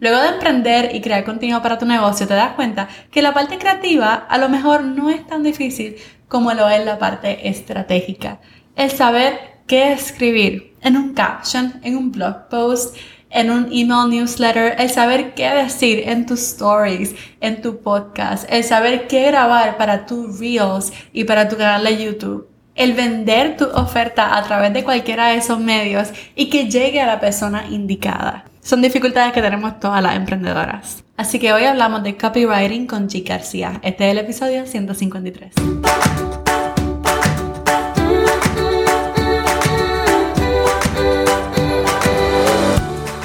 Luego de emprender y crear contenido para tu negocio, te das cuenta que la parte creativa a lo mejor no es tan difícil como lo es la parte estratégica. El saber qué escribir en un caption, en un blog post, en un email newsletter, el saber qué decir en tus stories, en tu podcast, el saber qué grabar para tus reels y para tu canal de YouTube, el vender tu oferta a través de cualquiera de esos medios y que llegue a la persona indicada. Son dificultades que tenemos todas las emprendedoras. Así que hoy hablamos de copywriting con G. García. Este es el episodio 153.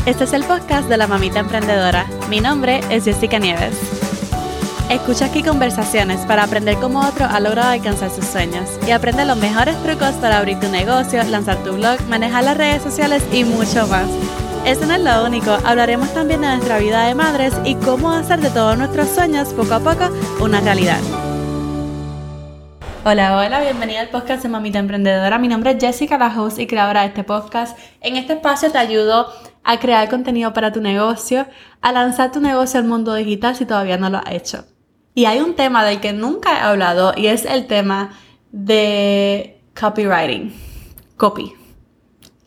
Este es el podcast de la mamita emprendedora. Mi nombre es Jessica Nieves. Escucha aquí conversaciones para aprender cómo otro ha logrado alcanzar sus sueños y aprende los mejores trucos para abrir tu negocio, lanzar tu blog, manejar las redes sociales y mucho más. Eso no es lo único, hablaremos también de nuestra vida de madres y cómo hacer de todos nuestros sueños poco a poco una realidad. Hola, hola, bienvenida al podcast de Mamita Emprendedora. Mi nombre es Jessica, la host y creadora de este podcast. En este espacio te ayudo a crear contenido para tu negocio, a lanzar tu negocio al mundo digital si todavía no lo has hecho. Y hay un tema del que nunca he hablado y es el tema de copywriting, copy.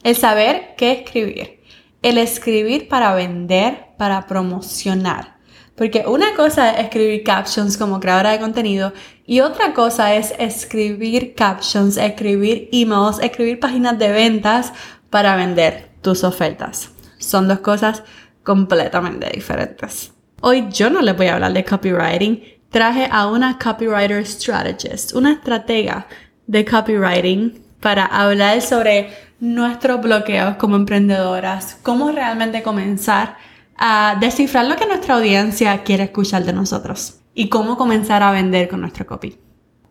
El saber qué escribir. El escribir para vender, para promocionar. Porque una cosa es escribir captions como creadora de contenido y otra cosa es escribir captions, escribir emails, escribir páginas de ventas para vender tus ofertas. Son dos cosas completamente diferentes. Hoy yo no les voy a hablar de copywriting. Traje a una copywriter strategist, una estratega de copywriting para hablar sobre nuestros bloqueos como emprendedoras, cómo realmente comenzar a descifrar lo que nuestra audiencia quiere escuchar de nosotros y cómo comenzar a vender con nuestro copy.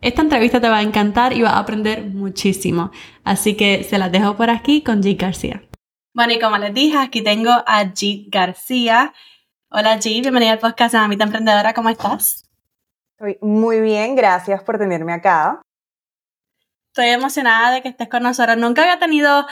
Esta entrevista te va a encantar y vas a aprender muchísimo, así que se las dejo por aquí con G García. Bueno, y como les dije, aquí tengo a G García. Hola G, bienvenida al podcast de Mamita Emprendedora, ¿cómo estás? Estoy muy bien, gracias por tenerme acá. Estoy emocionada de que estés con nosotros. Nunca había tenido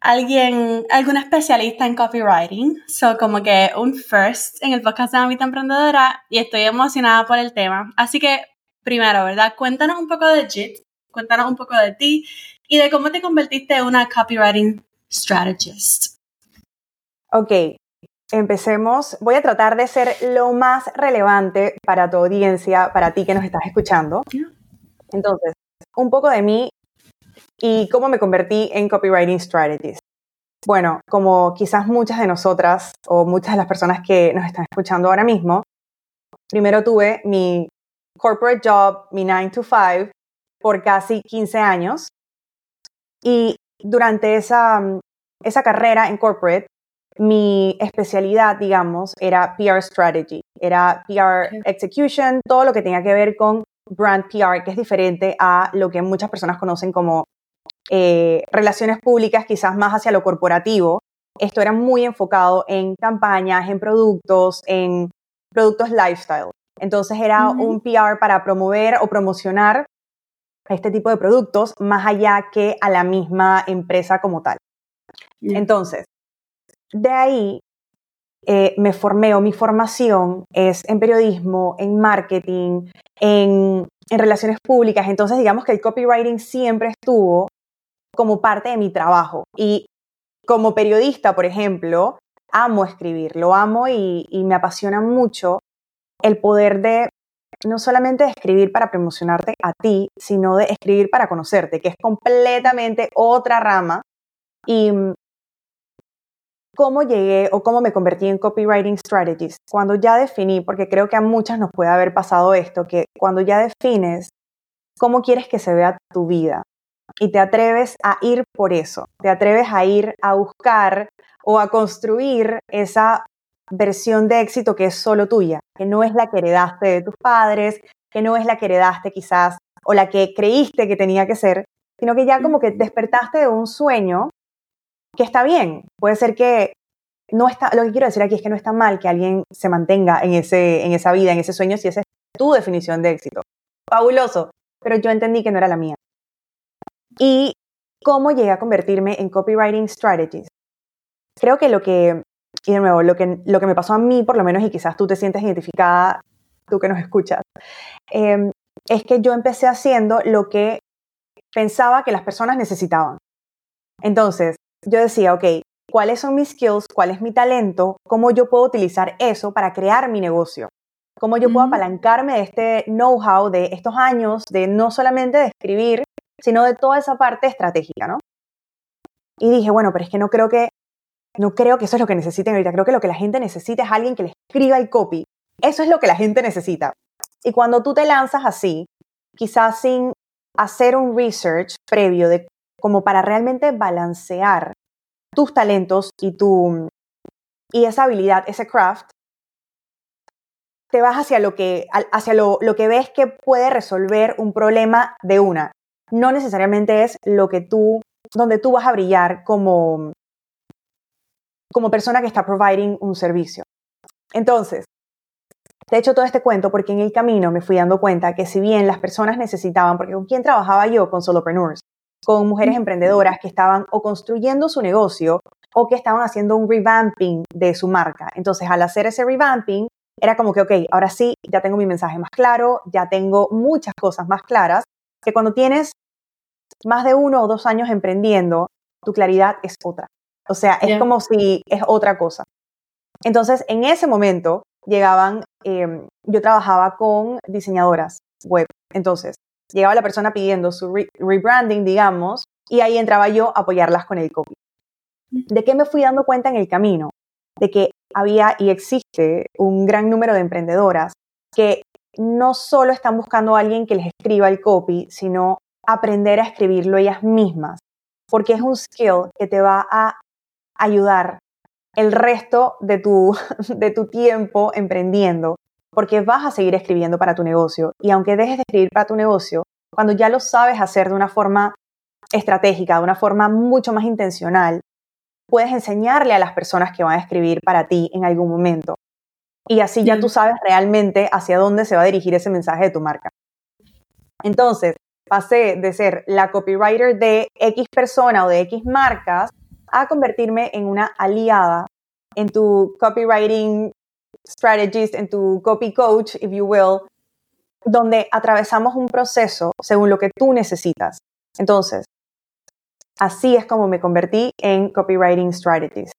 alguien, algún especialista en copywriting. So, como que un first en el podcast de Mamita Emprendedora y estoy emocionada por el tema. Así que, primero, ¿verdad? Cuéntanos un poco de JIT, cuéntanos un poco de ti y de cómo te convertiste en una copywriting strategist. Ok, empecemos. Voy a tratar de ser lo más relevante para tu audiencia, para ti que nos estás escuchando. Entonces, un poco de mí y cómo me convertí en copywriting strategist. Bueno, como quizás muchas de nosotras o muchas de las personas que nos están escuchando ahora mismo, primero tuve mi corporate job, mi 9 to 5, por casi 15 años. Y durante esa, esa carrera en corporate, mi especialidad, digamos, era PR strategy, era PR execution, todo lo que tenía que ver con brand PR, que es diferente a lo que muchas personas conocen como eh, relaciones públicas, quizás más hacia lo corporativo. Esto era muy enfocado en campañas, en productos, en productos lifestyle. Entonces era un PR para promover o promocionar este tipo de productos más allá que a la misma empresa como tal. Entonces, de ahí eh, me formé o mi formación es en periodismo, en marketing, en, en relaciones públicas. Entonces, digamos que el copywriting siempre estuvo como parte de mi trabajo. Y como periodista, por ejemplo, amo escribir, lo amo y, y me apasiona mucho el poder de no solamente escribir para promocionarte a ti, sino de escribir para conocerte, que es completamente otra rama. Y cómo llegué o cómo me convertí en copywriting strategist, cuando ya definí, porque creo que a muchas nos puede haber pasado esto, que cuando ya defines cómo quieres que se vea tu vida y te atreves a ir por eso, te atreves a ir a buscar o a construir esa versión de éxito que es solo tuya, que no es la que heredaste de tus padres, que no es la que heredaste quizás o la que creíste que tenía que ser, sino que ya como que despertaste de un sueño que está bien. Puede ser que no está, lo que quiero decir aquí es que no está mal que alguien se mantenga en, ese, en esa vida, en ese sueño, si esa es tu definición de éxito. Fabuloso, pero yo entendí que no era la mía. ¿Y cómo llegué a convertirme en copywriting strategist? Creo que lo que y de nuevo, lo que, lo que me pasó a mí, por lo menos, y quizás tú te sientes identificada, tú que nos escuchas, em, es que yo empecé haciendo lo que pensaba que las personas necesitaban. Entonces, yo decía, ok, ¿cuáles son mis skills? ¿Cuál es mi talento? ¿Cómo yo puedo utilizar eso para crear mi negocio? ¿Cómo yo puedo apalancarme de este know-how, de estos años, de no solamente de escribir, sino de toda esa parte estratégica, ¿no? Y dije, bueno, pero es que no creo que, no creo que eso es lo que necesiten ahorita. Creo que lo que la gente necesita es alguien que le escriba el copy. Eso es lo que la gente necesita. Y cuando tú te lanzas así, quizás sin hacer un research previo de como para realmente balancear tus talentos y tu y esa habilidad, ese craft, te vas hacia lo que hacia lo, lo que ves que puede resolver un problema de una. No necesariamente es lo que tú donde tú vas a brillar como como persona que está providing un servicio. Entonces, te he hecho todo este cuento porque en el camino me fui dando cuenta que si bien las personas necesitaban, porque con quién trabajaba yo, con solopreneurs, con mujeres emprendedoras que estaban o construyendo su negocio o que estaban haciendo un revamping de su marca. Entonces, al hacer ese revamping, era como que, ok, ahora sí, ya tengo mi mensaje más claro, ya tengo muchas cosas más claras, que cuando tienes más de uno o dos años emprendiendo, tu claridad es otra. O sea, es como si es otra cosa. Entonces, en ese momento llegaban, em, yo trabajaba con diseñadoras web. Entonces, llegaba la persona pidiendo su rebranding, digamos, y ahí entraba yo a apoyarlas con el copy. ¿De qué me fui dando cuenta en el camino? De que había y existe un gran número de emprendedoras que no solo están buscando a alguien que les escriba el copy, sino aprender a escribirlo ellas mismas, porque es un skill que te va a ayudar el resto de tu, de tu tiempo emprendiendo, porque vas a seguir escribiendo para tu negocio. Y aunque dejes de escribir para tu negocio, cuando ya lo sabes hacer de una forma estratégica, de una forma mucho más intencional, puedes enseñarle a las personas que van a escribir para ti en algún momento. Y así ya tú sabes realmente hacia dónde se va a dirigir ese mensaje de tu marca. Entonces, pasé de ser la copywriter de X persona o de X marcas a convertirme en una aliada en tu copywriting strategist, en tu copy coach, if you will, donde atravesamos un proceso según lo que tú necesitas. Entonces, así es como me convertí en copywriting strategist.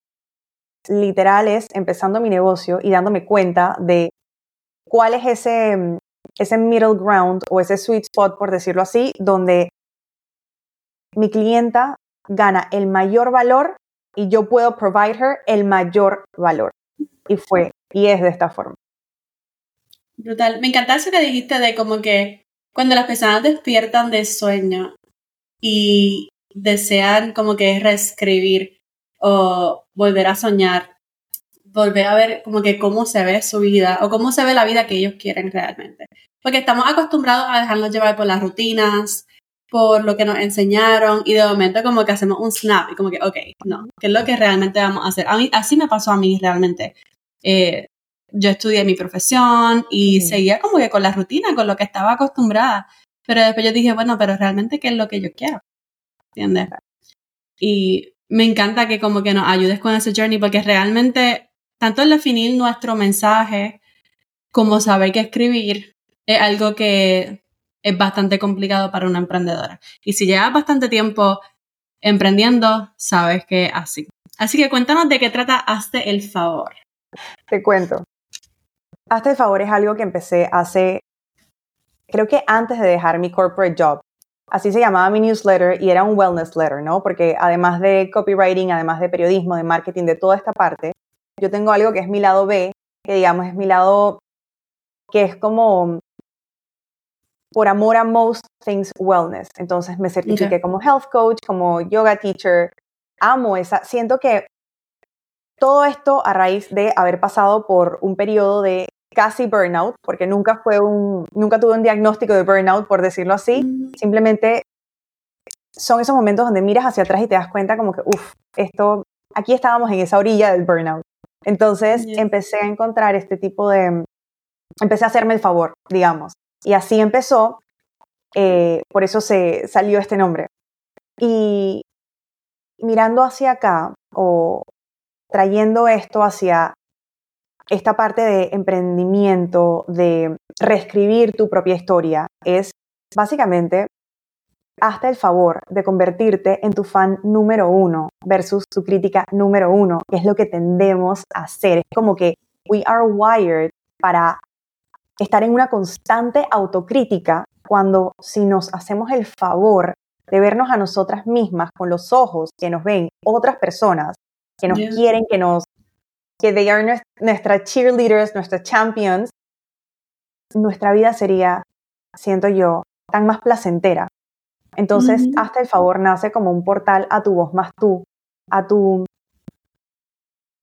Literal es empezando mi negocio y dándome cuenta de cuál es ese, ese middle ground o ese sweet spot, por decirlo así, donde mi clienta gana el mayor valor y yo puedo provide her el mayor valor. Y fue, y es de esta forma. Brutal. Me encanta eso que dijiste de como que cuando las personas despiertan de sueño y desean como que reescribir o volver a soñar, volver a ver como que cómo se ve su vida o cómo se ve la vida que ellos quieren realmente. Porque estamos acostumbrados a dejarnos llevar por las rutinas, por lo que nos enseñaron y de momento como que hacemos un snap y como que, ok, no, ¿qué es lo que realmente vamos a hacer? A mí, así me pasó a mí realmente. Eh, yo estudié mi profesión y seguía como que con la rutina, con lo que estaba acostumbrada. Pero después yo dije, bueno, pero realmente, ¿qué es lo que yo quiero? ¿Entiendes? Y me encanta que como que nos ayudes con ese journey porque realmente, tanto el definir nuestro mensaje como saber qué escribir, es algo que es bastante complicado para una emprendedora. Y si llevas bastante tiempo emprendiendo, sabes que así. Así que cuéntanos de qué trata Hazte el favor. Te cuento. Hazte el favor es algo que empecé hace, creo que antes de dejar mi corporate job. Así se llamaba mi newsletter y era un wellness letter, ¿no? Porque además de copywriting, además de periodismo, de marketing, de toda esta parte, yo tengo algo que es mi lado B, que digamos es mi lado que es como por amor a Most Things Wellness. Entonces me certifiqué como health coach, como yoga teacher. Amo esa. Siento que todo esto a raíz de haber pasado por un periodo de casi burnout, porque nunca fue un, nunca tuve un diagnóstico de burnout, por decirlo así. Simplemente son esos momentos donde miras hacia atrás y te das cuenta como que, uff, esto, aquí estábamos en esa orilla del burnout. Entonces empecé a encontrar este tipo de, empecé a hacerme el favor, digamos. Y así empezó, eh, por eso se salió este nombre. Y mirando hacia acá, o, trayendo esto hacia esta parte de emprendimiento, de reescribir tu propia historia, es básicamente hasta el favor de convertirte en tu fan número uno versus tu crítica número uno, que es lo que tendemos a hacer. Es como que we are wired para estar en una constante autocrítica cuando si nos hacemos el favor de vernos a nosotras mismas con los ojos que nos ven otras personas que nos quieren, que nos que they are nuestras cheerleaders, nuestras champions, nuestra vida sería, siento yo, tan más placentera. Entonces, hasta el favor nace como un portal a tu voz más tú, a tu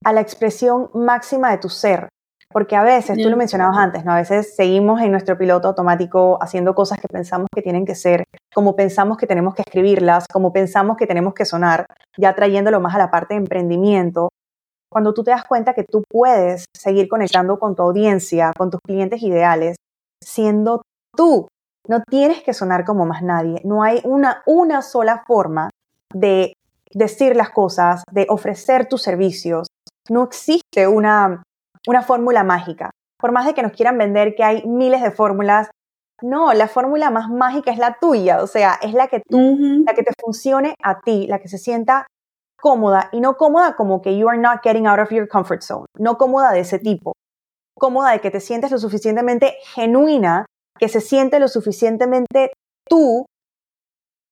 a la expresión máxima de tu ser, porque a veces, tú lo mencionabas antes, ¿no? A veces seguimos en nuestro piloto automático haciendo cosas que pensamos que tienen que ser, como pensamos que tenemos que escribirlas, como pensamos que tenemos que sonar, ya trayéndolo más a la parte de emprendimiento. Cuando tú te das cuenta que tú puedes seguir conectando con tu audiencia, con tus clientes ideales, siendo tú. No tienes que sonar como más nadie. No hay una, una sola forma de decir las cosas, de ofrecer tus servicios. No existe una una fórmula mágica. Por más de que nos quieran vender que hay miles de fórmulas, no, la fórmula más mágica es la tuya, o sea, es la que tú, la que te funcione a ti, la que se sienta cómoda y no cómoda como que you are not getting out of your comfort zone, no cómoda de ese tipo, cómoda de que te sientes lo suficientemente genuina, que se siente lo suficientemente tú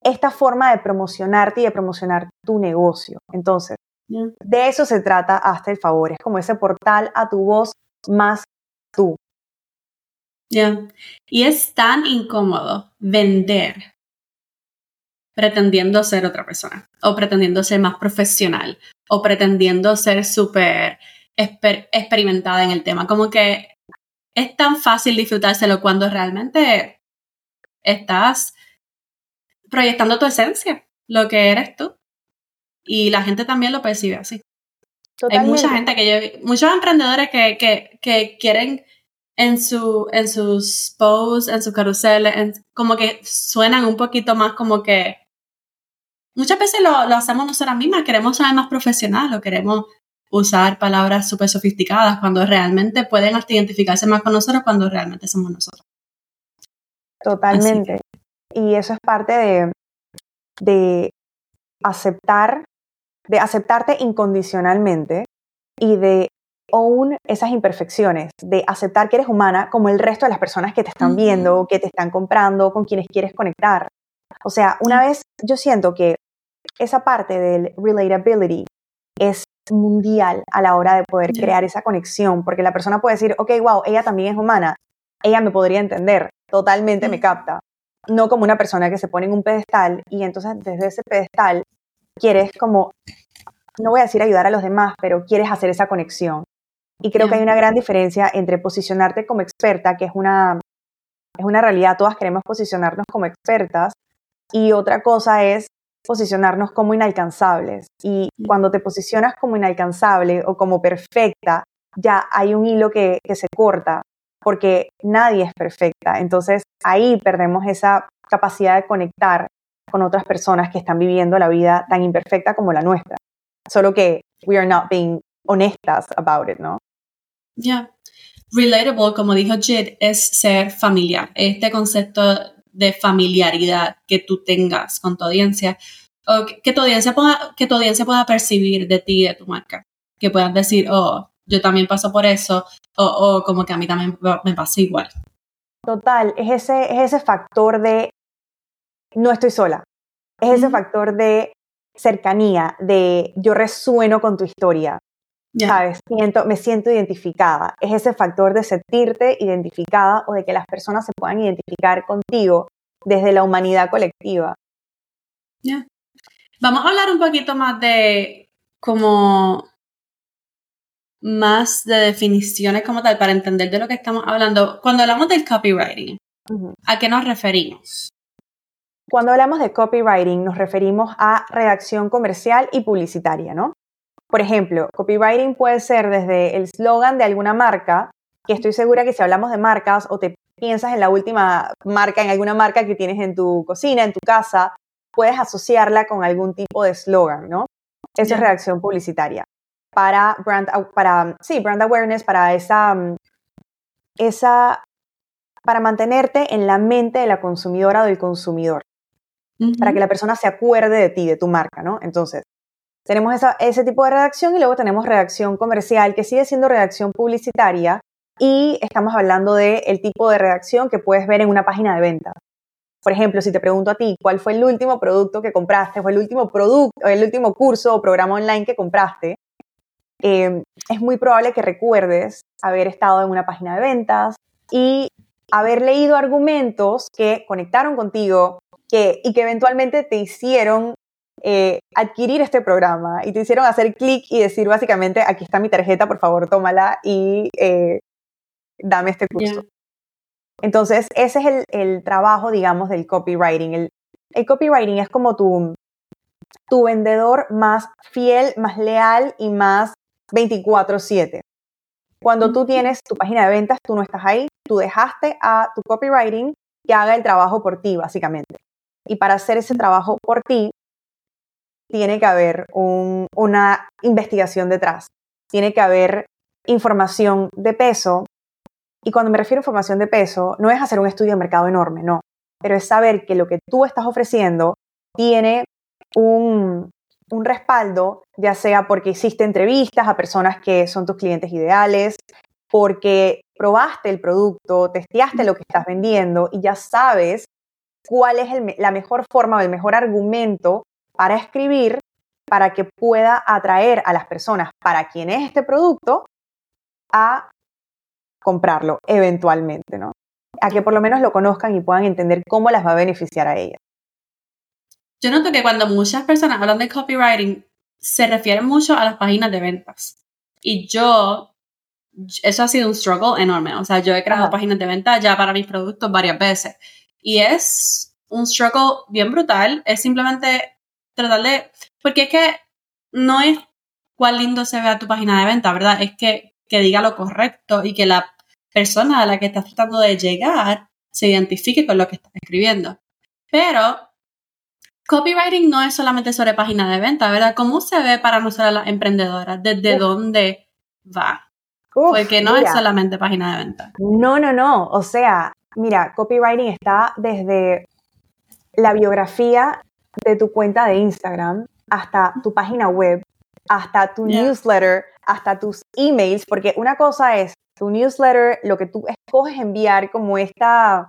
esta forma de promocionarte y de promocionar tu negocio. Entonces, de eso se trata hasta el favor, es como ese portal a tu voz más tú. Ya. Y es tan incómodo vender pretendiendo ser otra persona, o pretendiendo ser más profesional, o pretendiendo ser súper experimentada en el tema. Como que es tan fácil disfrutárselo cuando realmente estás proyectando tu esencia, lo que eres tú y la gente también lo percibe así. Hay mucha gente que yo, muchos emprendedores que, que, que quieren en, su, en sus posts, en sus carruseles, como que suenan un poquito más como que muchas veces lo, lo hacemos nosotras mismas, queremos ser más profesionales o queremos usar palabras súper sofisticadas cuando realmente pueden hasta identificarse más con nosotros cuando realmente somos nosotros. Totalmente. Y eso es parte de, de aceptar de aceptarte incondicionalmente y de own esas imperfecciones, de aceptar que eres humana como el resto de las personas que te están viendo, que te están comprando, con quienes quieres conectar. O sea, una vez yo siento que esa parte del relatability es mundial a la hora de poder crear esa conexión, porque la persona puede decir, ok, wow, ella también es humana, ella me podría entender, totalmente me capta, no como una persona que se pone en un pedestal y entonces desde ese pedestal quieres como, no voy a decir ayudar a los demás, pero quieres hacer esa conexión. Y creo que hay una gran diferencia entre posicionarte como experta, que es una, es una realidad, todas queremos posicionarnos como expertas, y otra cosa es posicionarnos como inalcanzables. Y cuando te posicionas como inalcanzable o como perfecta, ya hay un hilo que, que se corta, porque nadie es perfecta. Entonces ahí perdemos esa capacidad de conectar con otras personas que están viviendo la vida tan imperfecta como la nuestra. Solo que we are not being honestas about it, ¿no? Ya. Relatable, como dijo Jid, es ser familiar. Este concepto de familiaridad que tú tengas con tu audiencia, o que, tu audiencia pueda, que tu audiencia pueda percibir de ti y de tu marca. Que puedan decir, oh, yo también paso por eso, o, o como que a mí también me pasa igual. Total, es ese, es ese factor de no estoy sola. Es ese factor de cercanía, de yo resueno con tu historia. ¿Sabes? Siento, me siento identificada. Es ese factor de sentirte identificada o de que las personas se puedan identificar contigo desde la humanidad colectiva. Ya. Vamos a hablar un poquito más de como más de definiciones como tal para entender de lo que estamos hablando. Cuando hablamos del copywriting, ¿a qué nos referimos? Cuando hablamos de copywriting nos referimos a redacción comercial y publicitaria, ¿no? Por ejemplo, copywriting puede ser desde el slogan de alguna marca, que estoy segura que si hablamos de marcas o te piensas en la última marca, en alguna marca que tienes en tu cocina, en tu casa, puedes asociarla con algún tipo de slogan, ¿no? Eso es redacción publicitaria. para brand, para, sí, brand awareness, para esa, esa, para mantenerte en la mente de la consumidora o del consumidor, para que la persona se acuerde de ti, de tu marca, ¿no? Entonces, tenemos ese tipo de redacción y luego tenemos redacción comercial, que sigue siendo redacción publicitaria, y estamos hablando del el tipo de redacción que puedes ver en una página de venta. Por ejemplo, si te pregunto a ti, ¿cuál fue el último producto que compraste o el último producto, el último curso o programa online que compraste? Em, es muy probable que recuerdes haber estado en una página de ventas y haber leído argumentos que conectaron contigo que, y que eventualmente te hicieron eh, adquirir este programa y te hicieron hacer clic y decir básicamente, aquí está mi tarjeta, por favor, tómala y eh, dame este curso. Entonces, ese es el, trabajo, digamos, del copywriting. El, el copywriting es como tu, tu vendedor más fiel, más leal y más 24/7. Cuando tú tienes tu página de ventas, tú no estás ahí, tú dejaste a tu copywriting que haga el trabajo por ti, básicamente. Y para hacer ese trabajo por ti, tiene que haber una investigación detrás, tiene que haber información de peso. Y cuando me refiero a información de peso, no es hacer un estudio de mercado enorme, no, pero es saber que lo que tú estás ofreciendo tiene un, un respaldo, ya sea porque hiciste entrevistas a personas que son tus clientes ideales, porque probaste el producto, testeaste lo que estás vendiendo y ya sabes cuál es la mejor forma o el mejor argumento para escribir para que pueda atraer a las personas para quien es este producto a comprarlo eventualmente, ¿no? A que por lo menos lo conozcan y puedan entender cómo las va a beneficiar a ellas. Yo noto que cuando muchas personas hablan de copywriting, se refieren mucho a las páginas de ventas. Y yo, eso ha sido un struggle enorme. O sea, yo he creado páginas de ventas ya para mis productos varias veces. Y es un struggle bien brutal. Es simplemente tratar de... Porque es que no es cuán lindo se vea tu página de venta, ¿verdad? Es que, que diga lo correcto y que la persona a la que estás tratando de llegar se identifique con lo que estás escribiendo. Pero copywriting no es solamente sobre página de venta, ¿verdad? ¿Cómo se ve para nosotros las emprendedoras? ¿Desde dónde va? Porque no es solamente página de venta. No, no, no. O sea, mira, copywriting está desde la biografía de tu cuenta de Instagram hasta tu página web, hasta tu newsletter, hasta tus emails, porque una cosa es tu newsletter, lo que tú escoges enviar como esta,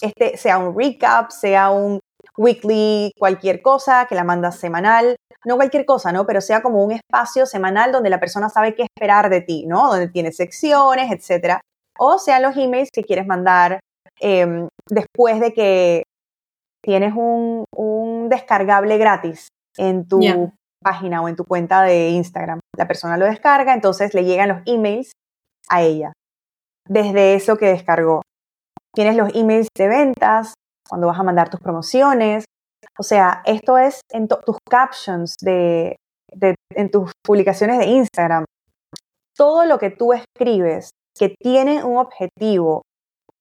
este, sea un recap, sea un weekly, cualquier cosa, que la mandas semanal, no cualquier cosa, ¿no? Pero sea como un espacio semanal donde la persona sabe qué esperar de ti, ¿no? Donde tienes secciones, etcétera. O sean los emails que quieres mandar em, después de que tienes un, descargable gratis en tu página o en tu cuenta de Instagram. La persona lo descarga, entonces le llegan los emails a ella, desde eso que descargó. Tienes los emails de ventas, cuando vas a mandar tus promociones. O sea, esto es en tus captions, de, en tus publicaciones de Instagram. Todo lo que tú escribes que tiene un objetivo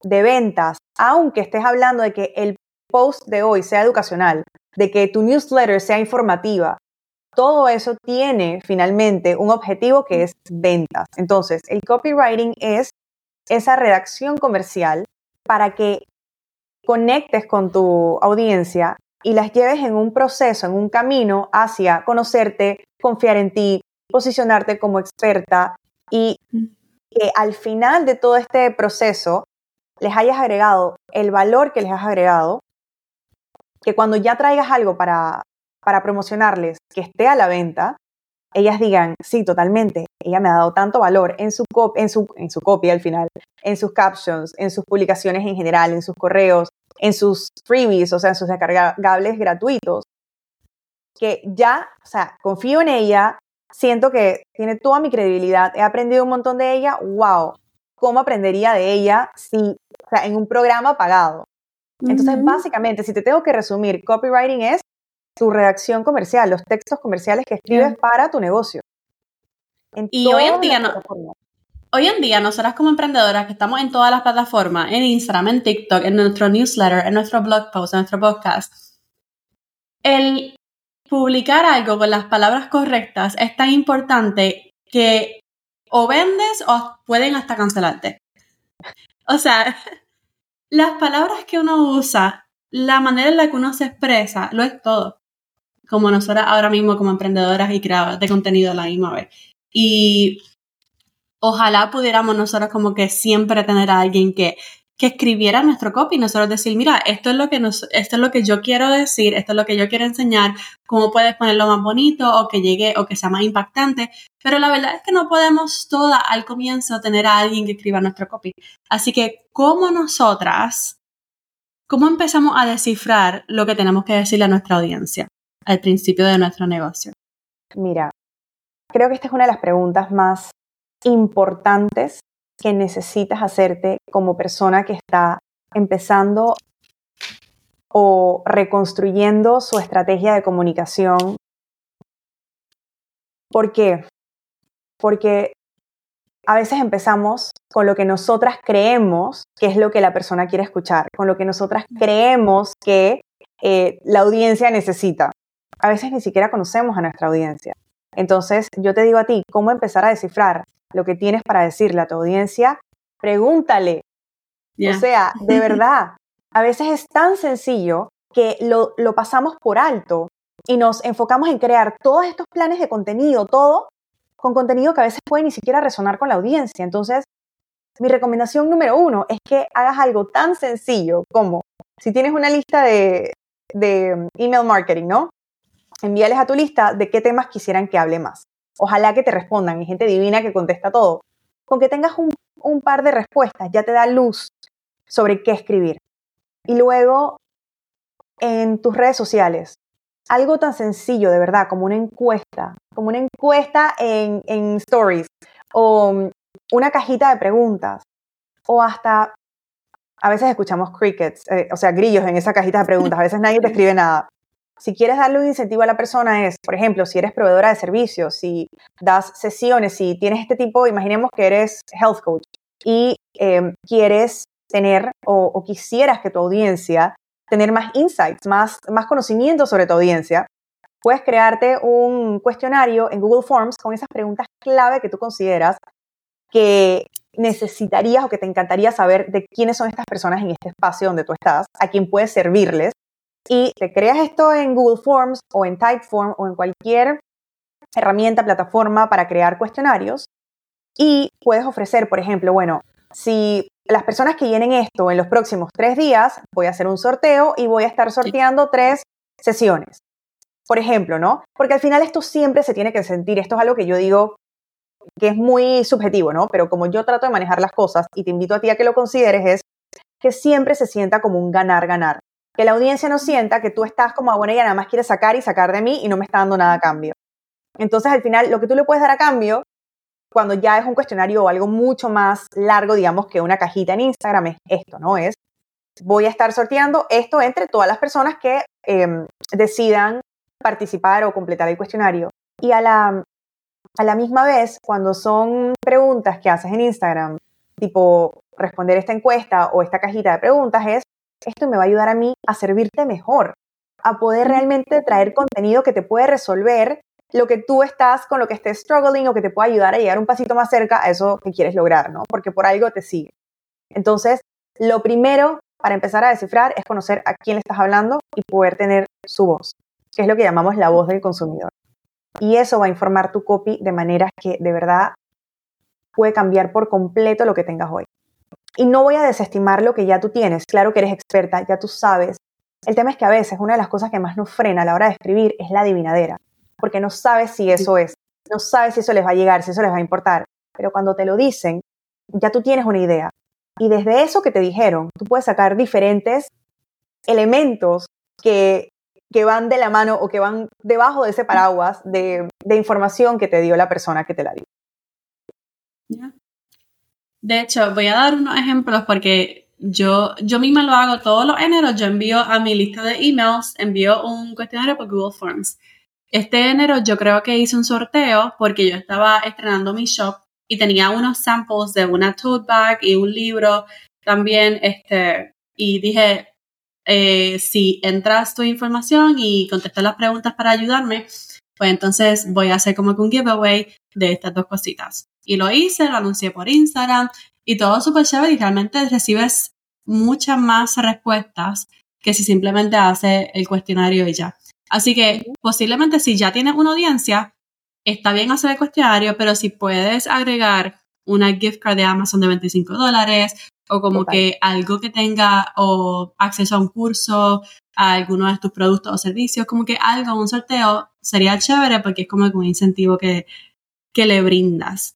de ventas, aunque estés hablando de que el post de hoy sea educacional, de que tu newsletter sea informativa, todo eso tiene finalmente un objetivo que es ventas. Entonces, el copywriting es esa redacción comercial para que conectes con tu audiencia y las lleves en un proceso, en un camino hacia conocerte, confiar en ti, posicionarte como experta y que al final de todo este proceso les hayas agregado el valor que les has agregado, que cuando ya traigas algo para, para promocionarles que esté a la venta, ellas digan, sí, totalmente, ella me ha dado tanto valor en su, en su, en su copia al final, en sus captions, en sus publicaciones en general, en sus correos, en sus freebies, o sea, en sus descargables gratuitos, que ya, o sea, confío en ella, siento que tiene toda mi credibilidad, he aprendido un montón de ella, wow, ¿cómo aprendería de ella si, o sea, en un programa pagado? Entonces, básicamente, si te tengo que resumir, copywriting es tu redacción comercial, los textos comerciales que escribes para tu negocio. y hoy en día no, hoy en día, nosotras como emprendedoras que estamos en todas las plataformas, en Instagram, en TikTok, en nuestro newsletter, en nuestro blog post, en nuestro podcast, el publicar algo con las palabras correctas es tan importante que o vendes o pueden hasta cancelarte. O sea, las palabras que uno usa, la manera en la que uno se expresa, lo es todo. Como nosotras ahora mismo como emprendedoras y creadoras de contenido a la misma vez. Y ojalá pudiéramos nosotros como que siempre tener a alguien que que escribiera nuestro copy nosotros decir, mira, esto es lo que nos, esto es lo que yo quiero decir, esto es lo que yo quiero enseñar, cómo puedes ponerlo más bonito o que llegue o que sea más impactante. Pero la verdad es que no podemos toda al comienzo tener a alguien que escriba nuestro copy. Así que, ¿cómo nosotras, cómo empezamos a descifrar lo que tenemos que decirle a nuestra audiencia al principio de nuestro negocio? Mira, creo que esta es una de las preguntas más importantes que necesitas hacerte como persona que está empezando o reconstruyendo su estrategia de comunicación. ¿Por qué? Porque a veces empezamos con lo que nosotras creemos que es lo que la persona quiere escuchar, con lo que nosotras creemos que eh, la audiencia necesita. A veces ni siquiera conocemos a nuestra audiencia. Entonces, yo te digo a ti, ¿cómo empezar a descifrar lo que tienes para decirle a tu audiencia, pregúntale. O sea, de verdad, a veces es tan sencillo que lo, lo pasamos por alto y nos enfocamos en crear todos estos planes de contenido, todo con contenido que a veces puede ni siquiera resonar con la audiencia. Entonces, mi recomendación número uno es que hagas algo tan sencillo como si tienes una lista de, de email marketing, ¿no? Envíales a tu lista de qué temas quisieran que hable más. Ojalá que te respondan, hay gente divina que contesta todo. Con que tengas un, un par de respuestas ya te da luz sobre qué escribir. Y luego, en tus redes sociales, algo tan sencillo de verdad como una encuesta, como una encuesta en, en stories o una cajita de preguntas o hasta a veces escuchamos crickets, eh, o sea, grillos en esa cajita de preguntas, a veces nadie te escribe nada. Si quieres darle un incentivo a la persona es, por ejemplo, si eres proveedora de servicios, si das sesiones, si tienes este tipo, imaginemos que eres health coach y em, quieres tener o, quisieras que tu audiencia tener más insights, más, más conocimiento sobre tu audiencia, puedes crearte un cuestionario en Google Forms con esas preguntas clave que tú consideras que necesitarías o que te encantaría saber de quiénes son estas personas en este espacio donde tú estás, a quién puedes servirles y te creas esto en Google Forms o en Typeform o en cualquier herramienta, plataforma para crear cuestionarios y puedes ofrecer, por ejemplo, bueno, si las personas que llenen esto en los próximos tres días, voy a hacer un sorteo y voy a estar sorteando tres sesiones. Por ejemplo, ¿no? Porque al final esto siempre se tiene que sentir, esto es algo que yo digo que es muy subjetivo, ¿no? Pero como yo trato de manejar las cosas y te invito a ti a que lo consideres, es que siempre se sienta como un ganar-ganar que la audiencia no sienta que tú estás como, ah, bueno, ella nada más quiere sacar y sacar de mí y no me está dando nada a cambio. Entonces, al final, lo que tú le puedes dar a cambio, cuando ya es un cuestionario o algo mucho más largo, digamos, que una cajita en Instagram, es esto, ¿no? Es, voy a estar sorteando esto entre todas las personas que em, decidan participar o completar el cuestionario. Y a la, a la misma vez, cuando son preguntas que haces en Instagram, tipo responder esta encuesta o esta cajita de preguntas, es esto me va a ayudar a mí a servirte mejor, a poder realmente traer contenido que te puede resolver lo que tú estás con lo que estés struggling o que te pueda ayudar a llegar un pasito más cerca a eso que quieres lograr, ¿no? Porque por algo te sigue. Entonces, lo primero para empezar a descifrar es conocer a quién le estás hablando y poder tener su voz, que es lo que llamamos la voz del consumidor. Y eso va a informar tu copy de maneras que de verdad puede cambiar por completo lo que tengas hoy. Y no voy a desestimar lo que ya tú tienes. Claro que eres experta, ya tú sabes. El tema es que a veces una de las cosas que más nos frena a la hora de escribir es la adivinadera, porque no sabes si eso es, no sabes si eso les va a llegar, si eso les va a importar. Pero cuando te lo dicen, ya tú tienes una idea. Y desde eso que te dijeron, tú puedes sacar diferentes elementos que, que van de la mano o que van debajo de ese paraguas de, de información que te dio la persona que te la dio. De hecho, voy a dar unos ejemplos porque yo, yo misma lo hago todos los enero. Yo envío a mi lista de emails, envío un cuestionario por Google Forms. Este enero yo creo que hice un sorteo porque yo estaba estrenando mi shop y tenía unos samples de una tote bag y un libro también, este, y dije, eh, si entras tu información y contestas las preguntas para ayudarme, pues entonces voy a hacer como un giveaway de estas dos cositas. Y lo hice, lo anuncié por Instagram y todo súper chévere y realmente recibes muchas más respuestas que si simplemente haces el cuestionario y ya. Así que posiblemente si ya tienes una audiencia, está bien hacer el cuestionario, pero si puedes agregar una gift card de Amazon de 25 dólares o como que algo que tenga o acceso a un curso, a alguno de tus productos o servicios, como que algo, un sorteo, sería chévere porque es como un incentivo que, que le brindas.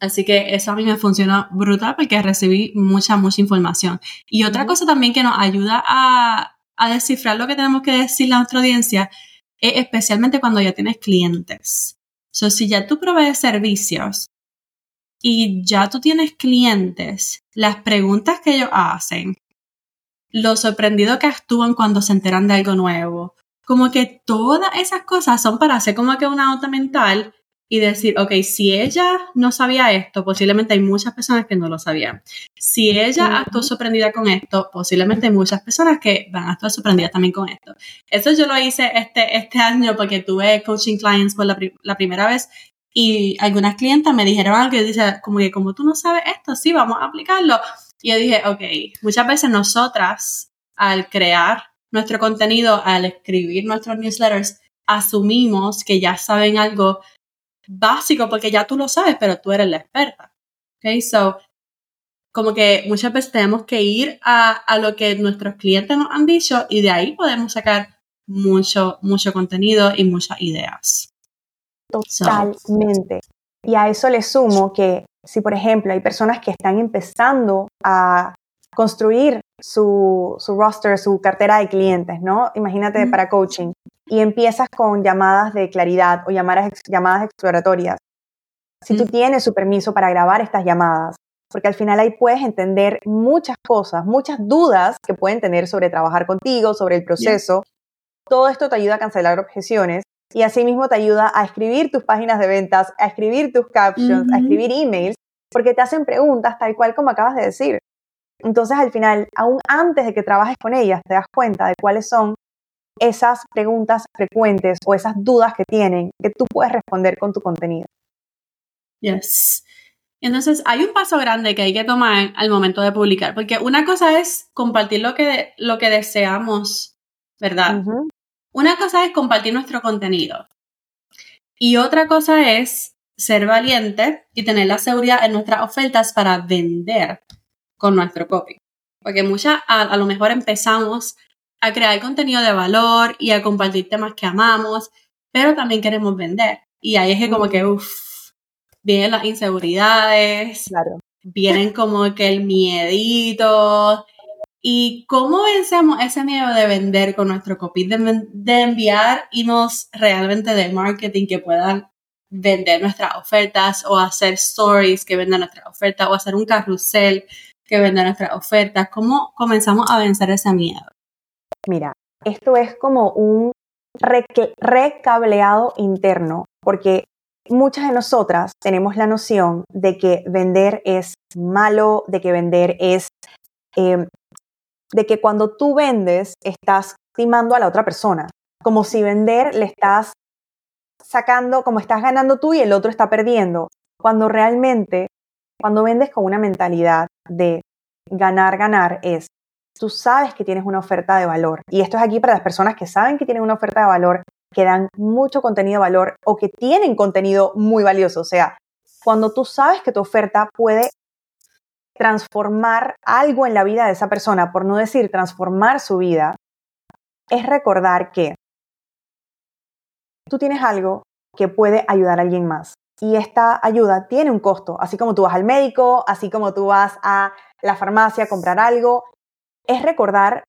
Así que eso a mí me funciona brutal porque recibí mucha, mucha información. Y otra cosa también que nos ayuda a, a descifrar lo que tenemos que decirle a nuestra audiencia es especialmente cuando ya tienes clientes. So, si ya tú provees servicios y ya tú tienes clientes, las preguntas que ellos hacen, lo sorprendido que actúan cuando se enteran de algo nuevo, como que todas esas cosas son para hacer como que una nota mental y decir, ok, si ella no sabía esto, posiblemente hay muchas personas que no lo sabían. Si ella actuó sorprendida con esto, posiblemente hay muchas personas que van a estar sorprendidas también con esto. Eso yo lo hice este, este año porque tuve coaching clients por la, la primera vez y algunas clientas me dijeron algo y dice, como que como tú no sabes esto, sí, vamos a aplicarlo. Y yo dije, ok, muchas veces nosotras al crear nuestro contenido, al escribir nuestros newsletters, asumimos que ya saben algo básico porque ya tú lo sabes, pero tú eres la experta. Okay, so, como que muchas veces tenemos que ir a, a lo que nuestros clientes nos han dicho y de ahí podemos sacar mucho, mucho contenido y muchas ideas. Totalmente. Y a eso le sumo que si, por ejemplo, hay personas que están empezando a construir su, su roster, su cartera de clientes, ¿no? Imagínate para coaching y empiezas con llamadas de claridad o llamadas, llamadas exploratorias. Si tú tienes su permiso para grabar estas llamadas, porque al final ahí puedes entender muchas cosas, muchas dudas que pueden tener sobre trabajar contigo, sobre el proceso. Todo esto te ayuda a cancelar objeciones y asimismo te ayuda a escribir tus páginas de ventas, a escribir tus captions, a escribir emails, porque te hacen preguntas tal cual como acabas de decir. Entonces al final, aún antes de que trabajes con ellas, te das cuenta de cuáles son esas preguntas frecuentes o esas dudas que tienen que tú puedes responder con tu contenido. Yes. Entonces, hay un paso grande que hay que tomar al momento de publicar, porque una cosa es compartir lo que, lo que deseamos, ¿verdad? Una cosa es compartir nuestro contenido. Y otra cosa es ser valiente y tener la seguridad en nuestras ofertas para vender con nuestro copy. Porque muchas, a lo mejor empezamos a crear contenido de valor y a compartir temas que amamos, pero también queremos vender. Y ahí es que como que, uff, vienen las inseguridades, claro. vienen como que el miedito. ¿Y cómo vencemos ese miedo de vender con nuestro copy, de, de enviar emails realmente de marketing que puedan vender nuestras ofertas o hacer stories que vendan nuestras ofertas o hacer un carrusel que venda nuestras ofertas? ¿Cómo comenzamos a vencer ese miedo? Mira, esto es como un recableado interno, porque muchas de nosotras tenemos la noción de que vender es malo, de que vender es, em, de que cuando tú vendes estás timando a la otra persona, como si vender le estás sacando, como estás ganando tú y el otro está perdiendo, cuando realmente, cuando vendes con una mentalidad de ganar, ganar, es tú sabes que tienes una oferta de valor. Y esto es aquí para las personas que saben que tienen una oferta de valor, que dan mucho contenido de valor o que tienen contenido muy valioso. O sea, cuando tú sabes que tu oferta puede transformar algo en la vida de esa persona, por no decir transformar su vida, es recordar que tú tienes algo que puede ayudar a alguien más. Y esta ayuda tiene un costo, así como tú vas al médico, así como tú vas a la farmacia a comprar algo, es recordar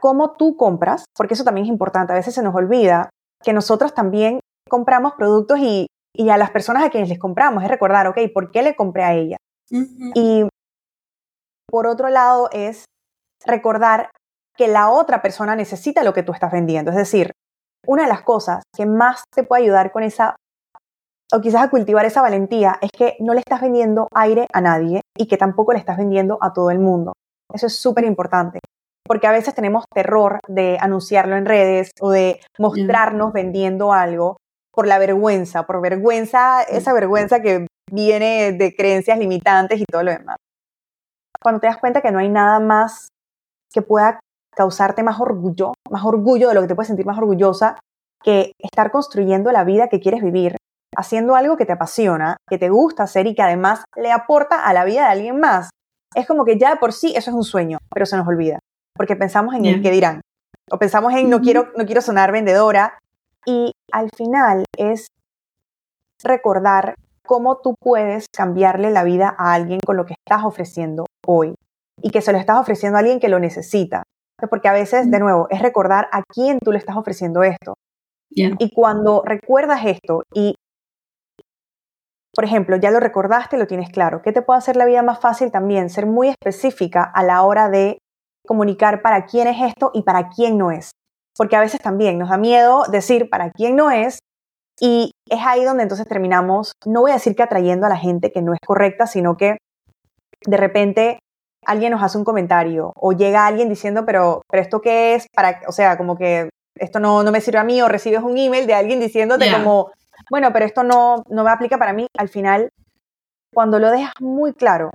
cómo tú compras, porque eso también es importante. A veces se nos olvida que nosotros también compramos productos y, a las personas a quienes les compramos es recordar, ok, ¿por qué le compré a ella? Y por otro lado es recordar que la otra persona necesita lo que tú estás vendiendo. Es decir, una de las cosas que más te puede ayudar con esa, o quizás a cultivar esa valentía, es que no le estás vendiendo aire a nadie y que tampoco le estás vendiendo a todo el mundo. Eso es súper importante. porque a veces tenemos terror de anunciarlo en redes o de mostrarnos vendiendo algo por la vergüenza, por vergüenza, esa vergüenza que viene de creencias limitantes y todo lo demás. Cuando te das cuenta que no hay nada más que pueda causarte más orgullo, más orgullo de lo que te puedes sentir más orgullosa, que estar construyendo la vida que quieres vivir, haciendo algo que te apasiona, que te gusta hacer y que además le aporta a la vida de alguien más. Es como que ya de por sí eso es un sueño, pero se nos olvida, porque pensamos en el que dirán, o pensamos en no quiero, no quiero sonar vendedora, y al final es recordar cómo tú puedes cambiarle la vida a alguien con lo que estás ofreciendo hoy y que se lo estás ofreciendo a alguien que lo necesita. Porque a veces, de nuevo, es recordar a quién tú le estás ofreciendo esto. Y cuando recuerdas esto y, por ejemplo, ya lo recordaste, lo tienes claro, ¿qué te puede hacer la vida más fácil también? Ser muy específica a la hora de comunicar para quién es esto y para quién no es. Porque a veces también nos da miedo decir para quién no es y es ahí donde entonces terminamos, no voy a decir que atrayendo a la gente que no es correcta, sino que de repente alguien nos hace un comentario o llega alguien diciendo, pero, pero esto qué es, para, o sea, como que esto no, no me sirve a mí o recibes un email de alguien diciéndote como, bueno, pero esto no, no me aplica para mí. Al final, cuando lo dejas muy claro,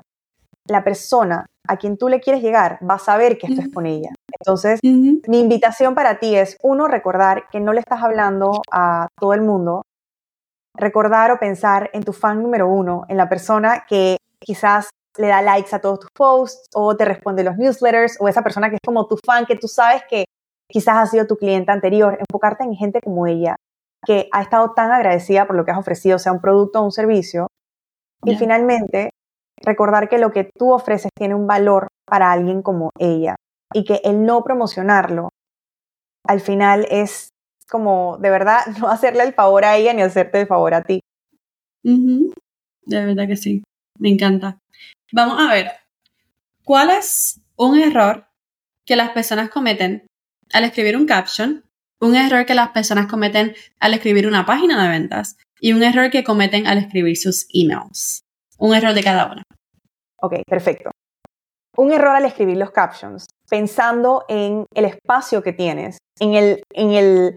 la persona a quien tú le quieres llegar va a saber que esto es con ella. Entonces, mi invitación para ti es, uno, recordar que no le estás hablando a todo el mundo, recordar o pensar en tu fan número uno, en la persona que quizás le da likes a todos tus posts o te responde los newsletters o esa persona que es como tu fan, que tú sabes que quizás ha sido tu cliente anterior, enfocarte en gente como ella, que ha estado tan agradecida por lo que has ofrecido, sea un producto o un servicio. Y finalmente, recordar que lo que tú ofreces tiene un valor para alguien como ella y que el no promocionarlo al final es como de verdad no hacerle el favor a ella ni hacerte el favor a ti. De verdad que sí, me encanta. Vamos a ver, ¿cuál es un error que las personas cometen al escribir un caption, un error que las personas cometen al escribir una página de ventas y un error que cometen al escribir sus emails? Un error de cada una. Ok, perfecto. Un error al escribir los captions, pensando en el espacio que tienes, en el, en el,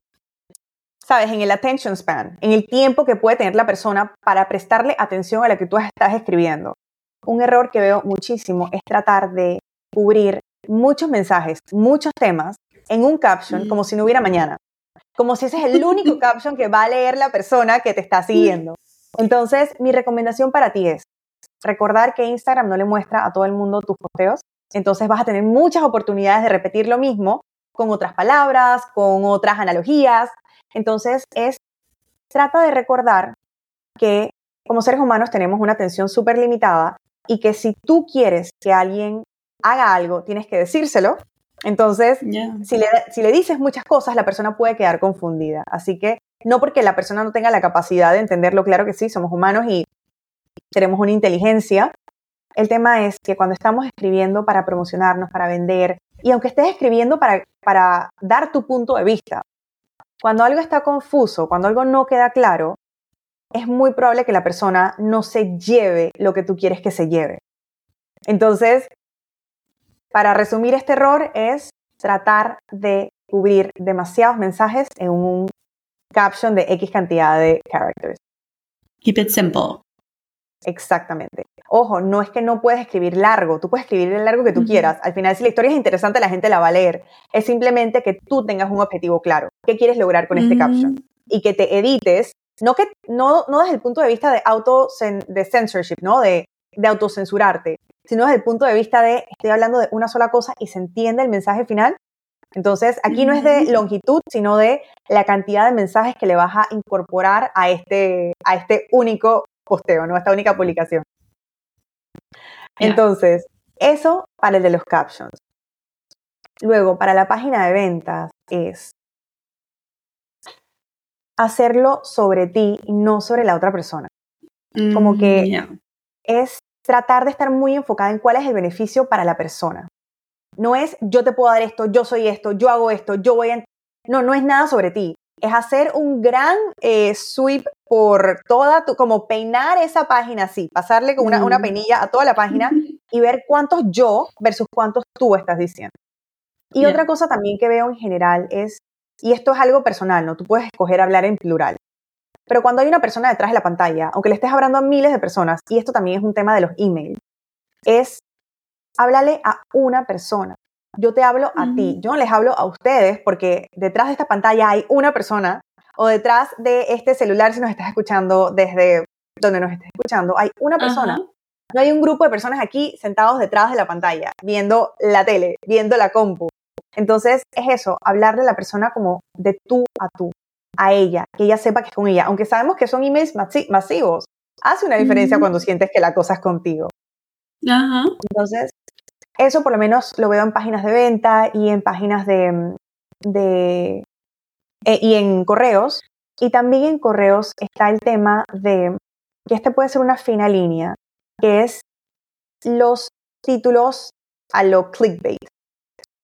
sabes, en el attention span, en el tiempo que puede tener la persona para prestarle atención a lo que tú estás escribiendo. Un error que veo muchísimo es tratar de cubrir muchos mensajes, muchos temas en un caption como si no hubiera mañana. Como si ese es el único caption que va a leer la persona que te está siguiendo. Entonces, mi recomendación para ti es, recordar que Instagram no le muestra a todo el mundo tus posteos, entonces vas a tener muchas oportunidades de repetir lo mismo con otras palabras, con otras analogías. Entonces es, trata de recordar que como seres humanos tenemos una atención súper limitada y que si tú quieres que alguien haga algo, tienes que decírselo. Entonces, si, le, si le dices muchas cosas, la persona puede quedar confundida. Así que no porque la persona no tenga la capacidad de entenderlo, claro que sí, somos humanos y tenemos una inteligencia. El tema es que cuando estamos escribiendo para promocionarnos, para vender, y aunque estés escribiendo para, para dar tu punto de vista, cuando algo está confuso, cuando algo no queda claro, es muy probable que la persona no se lleve lo que tú quieres que se lleve. Entonces, para resumir este error es tratar de cubrir demasiados mensajes en un caption de X cantidad de characters. Keep it simple. Exactamente. Ojo, no es que no puedes escribir largo, tú puedes escribir el largo que tú quieras. Al final, si la historia es interesante, la gente la va a leer. Es simplemente que tú tengas un objetivo claro. ¿Qué quieres lograr con este caption? Y que te edites, no, que, no, no desde el punto de vista de auto de censorship, ¿no? De, de autocensurarte, sino desde el punto de vista de estoy hablando de una sola cosa y se entiende el mensaje final. Entonces, aquí no es de longitud, sino de la cantidad de mensajes que le vas a incorporar a este, a este único posteo, ¿no? Esta única publicación. Entonces, eso para el de los captions. Luego, para la página de ventas es hacerlo sobre ti y no sobre la otra persona. Como que mm, es tratar de estar muy enfocada en cuál es el beneficio para la persona. No es yo te puedo dar esto, yo soy esto, yo hago esto, yo voy a... No, no es nada sobre ti es hacer un gran eh, sweep por toda tu, como peinar esa página así, pasarle con una, una peinilla a toda la página y ver cuántos yo versus cuántos tú estás diciendo. Y otra cosa también que veo en general es, y esto es algo personal, ¿no? Tú puedes escoger hablar en plural. Pero cuando hay una persona detrás de la pantalla, aunque le estés hablando a miles de personas, y esto también es un tema de los emails, es háblale a una persona. Yo te hablo a ti, yo no les hablo a ustedes porque detrás de esta pantalla hay una persona o detrás de este celular, si nos estás escuchando desde donde nos estés escuchando, hay una persona. No hay un grupo de personas aquí sentados detrás de la pantalla, viendo la tele, viendo la compu. Entonces es eso, hablarle a la persona como de tú a tú, a ella, que ella sepa que es con ella. Aunque sabemos que son emails masivos, hace una diferencia cuando sientes que la cosa es contigo. Entonces, eso por lo menos lo veo en páginas de venta y en páginas de, de eh, y en correos. Y también en correos está el tema de que este puede ser una fina línea, que es los títulos a lo clickbait.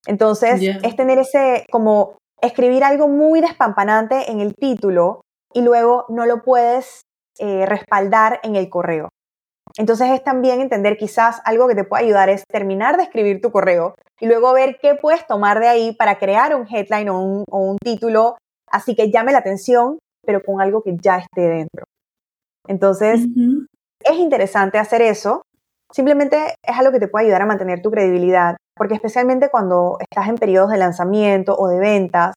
Entonces, es tener ese, como escribir algo muy despampanante en el título y luego no lo puedes eh, respaldar en el correo. Entonces es también entender quizás algo que te puede ayudar es terminar de escribir tu correo y luego ver qué puedes tomar de ahí para crear un headline o un, título así que llame la atención, pero con algo que ya esté dentro. Entonces, es interesante hacer eso. Simplemente es algo que te puede ayudar a mantener tu credibilidad, porque especialmente cuando estás en periodos de lanzamiento o de ventas,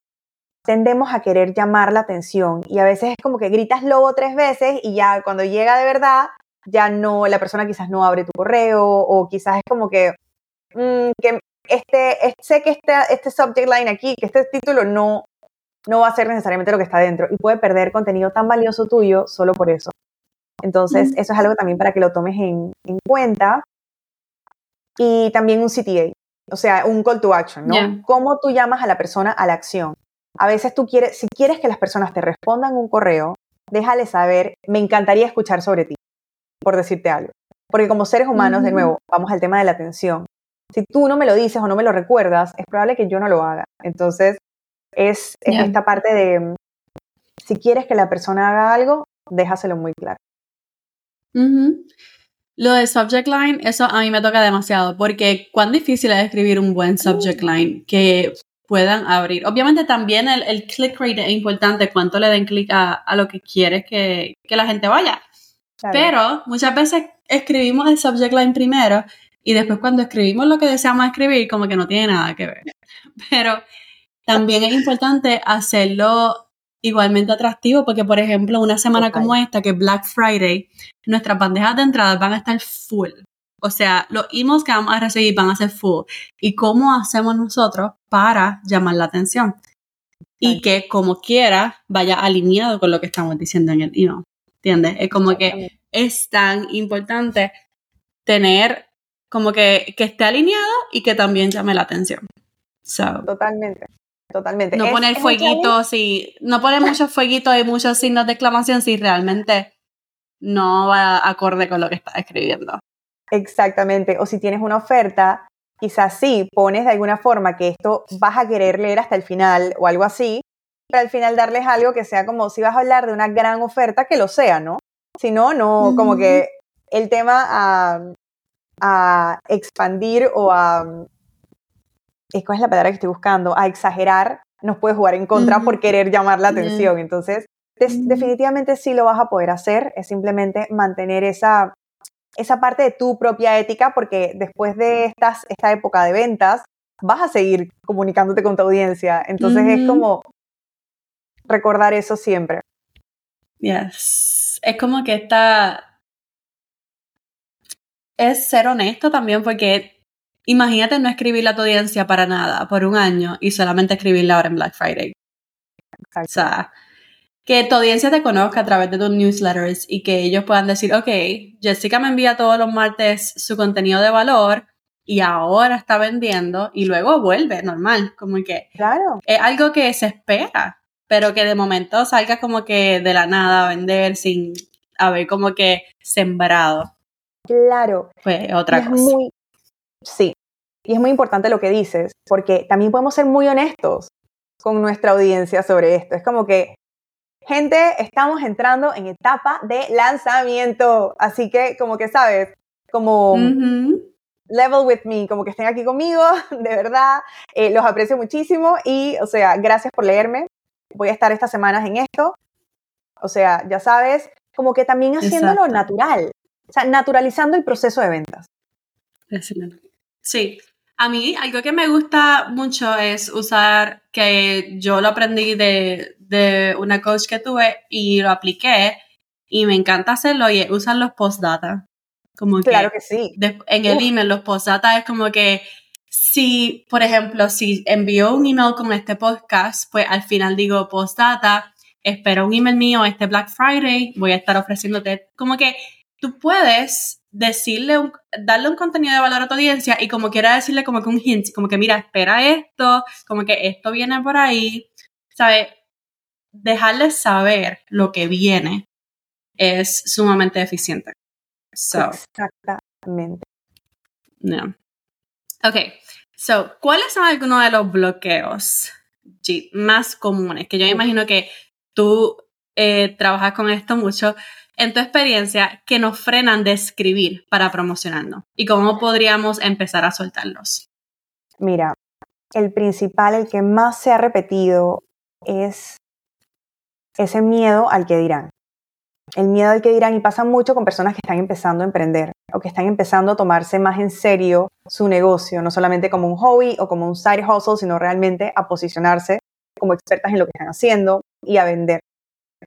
tendemos a querer llamar la atención y a veces es como que gritas lobo tres veces y ya cuando llega de verdad ya no, la persona quizás no abre tu correo o quizás es como que, mm, que este, sé que este, este subject line aquí, que este título no, no va a ser necesariamente lo que está dentro y puede perder contenido tan valioso tuyo solo por eso. Entonces, eso es algo también para que lo tomes en, en, cuenta. Y también un CTA, o sea, un call to action, ¿no? ¿Cómo tú llamas a la persona a la acción? A veces tú quieres, si quieres que las personas te respondan un correo, déjale saber, me encantaría escuchar sobre ti por decirte algo. Porque como seres humanos, de nuevo, vamos al tema de la atención. Si tú no me lo dices o no me lo recuerdas, es probable que yo no lo haga. Entonces, es, esta parte de, si quieres que la persona haga algo, déjaselo muy claro. Lo de subject line, eso a mí me toca demasiado, porque cuán difícil es escribir un buen subject line que puedan abrir. Obviamente también el, click rate es importante, cuánto le den clic a, lo que quieres que, que la gente vaya. Pero muchas veces escribimos el subject line primero y después cuando escribimos lo que deseamos escribir, como que no tiene nada que ver. Pero también es importante hacerlo igualmente atractivo porque, por ejemplo, una semana como esta, que es Black Friday, nuestras bandejas de entrada van a estar full. O sea, los emails que vamos a recibir van a ser full. ¿Y cómo hacemos nosotros para llamar la atención? Y que como quiera vaya alineado con lo que estamos diciendo en el email. ¿entiendes? Es como que es tan importante tener como que, que esté alineado y que también llame la atención. totalmente, totalmente. No poner fueguitos y no poner muchos fueguitos y muchos signos de exclamación si realmente no va acorde con lo que estás escribiendo. Exactamente, o si tienes una oferta, quizás sí, pones de alguna forma que esto vas a querer leer hasta el final o algo así, para al final darles algo que sea como si vas a hablar de una gran oferta, que lo sea, ¿no? Si no, no, como que el tema a, a expandir o a... ¿Cuál es la palabra que estoy buscando? A exagerar nos puede jugar en contra por querer llamar la atención. Entonces, definitivamente sí lo vas a poder hacer, es simplemente mantener esa, esa parte de tu propia ética, porque después de estas, esta época de ventas, vas a seguir comunicándote con tu audiencia. Entonces es como recordar eso siempre. Yes. Es como que está. Es ser honesto también, porque imagínate no escribir a tu audiencia para nada por un año y solamente escribirla ahora en Black Friday. O sea, que tu audiencia te conozca a través de tus newsletters y que ellos puedan decir, ok, Jessica me envía todos los martes su contenido de valor y ahora está vendiendo y luego vuelve normal, como que claro. es algo que se espera pero que de momento salga como que de la nada a vender sin haber como que sembrado. Claro. Fue otra cosa. sí, y es muy importante lo que dices, porque también podemos ser muy honestos con nuestra audiencia sobre esto. Es como que, gente, estamos entrando en etapa de lanzamiento, así que como que sabes, como level with me, como que estén aquí conmigo, de verdad, eh, los aprecio muchísimo y, o sea, gracias por leerme. Voy a estar estas semanas en esto. O sea, ya sabes, como que también haciéndolo natural, o sea, naturalizando el proceso de ventas. Sí, a mí algo que me gusta mucho es usar, que yo lo aprendí de, de una coach que tuve y lo apliqué y me encanta hacerlo y usar los postdata. Como claro que, sí. en el email, los postdata es como que si, por ejemplo, si envío un email con este podcast, pues al final digo postdata, espero un email mío este Black Friday, voy a estar ofreciéndote, como que tú puedes decirle, un, darle un contenido de valor a tu audiencia y como quiera decirle como que un hint, como que mira, espera esto, como que esto viene por ahí, ¿sabes? Dejarles saber lo que viene es sumamente eficiente. Exactamente. No. Ok, so, ¿cuáles son algunos de los bloqueos más comunes? Que yo imagino que tú eh, trabajas con esto mucho en tu experiencia, que nos frenan de escribir para promocionarnos? ¿Y cómo podríamos empezar a soltarlos? Mira, el principal, el que más se ha repetido es ese miedo al que dirán. El miedo al que dirán y pasa mucho con personas que están empezando a emprender o que están empezando a tomarse más en serio su negocio, no solamente como un hobby o como un side hustle, sino realmente a posicionarse como expertas en lo que están haciendo y a vender.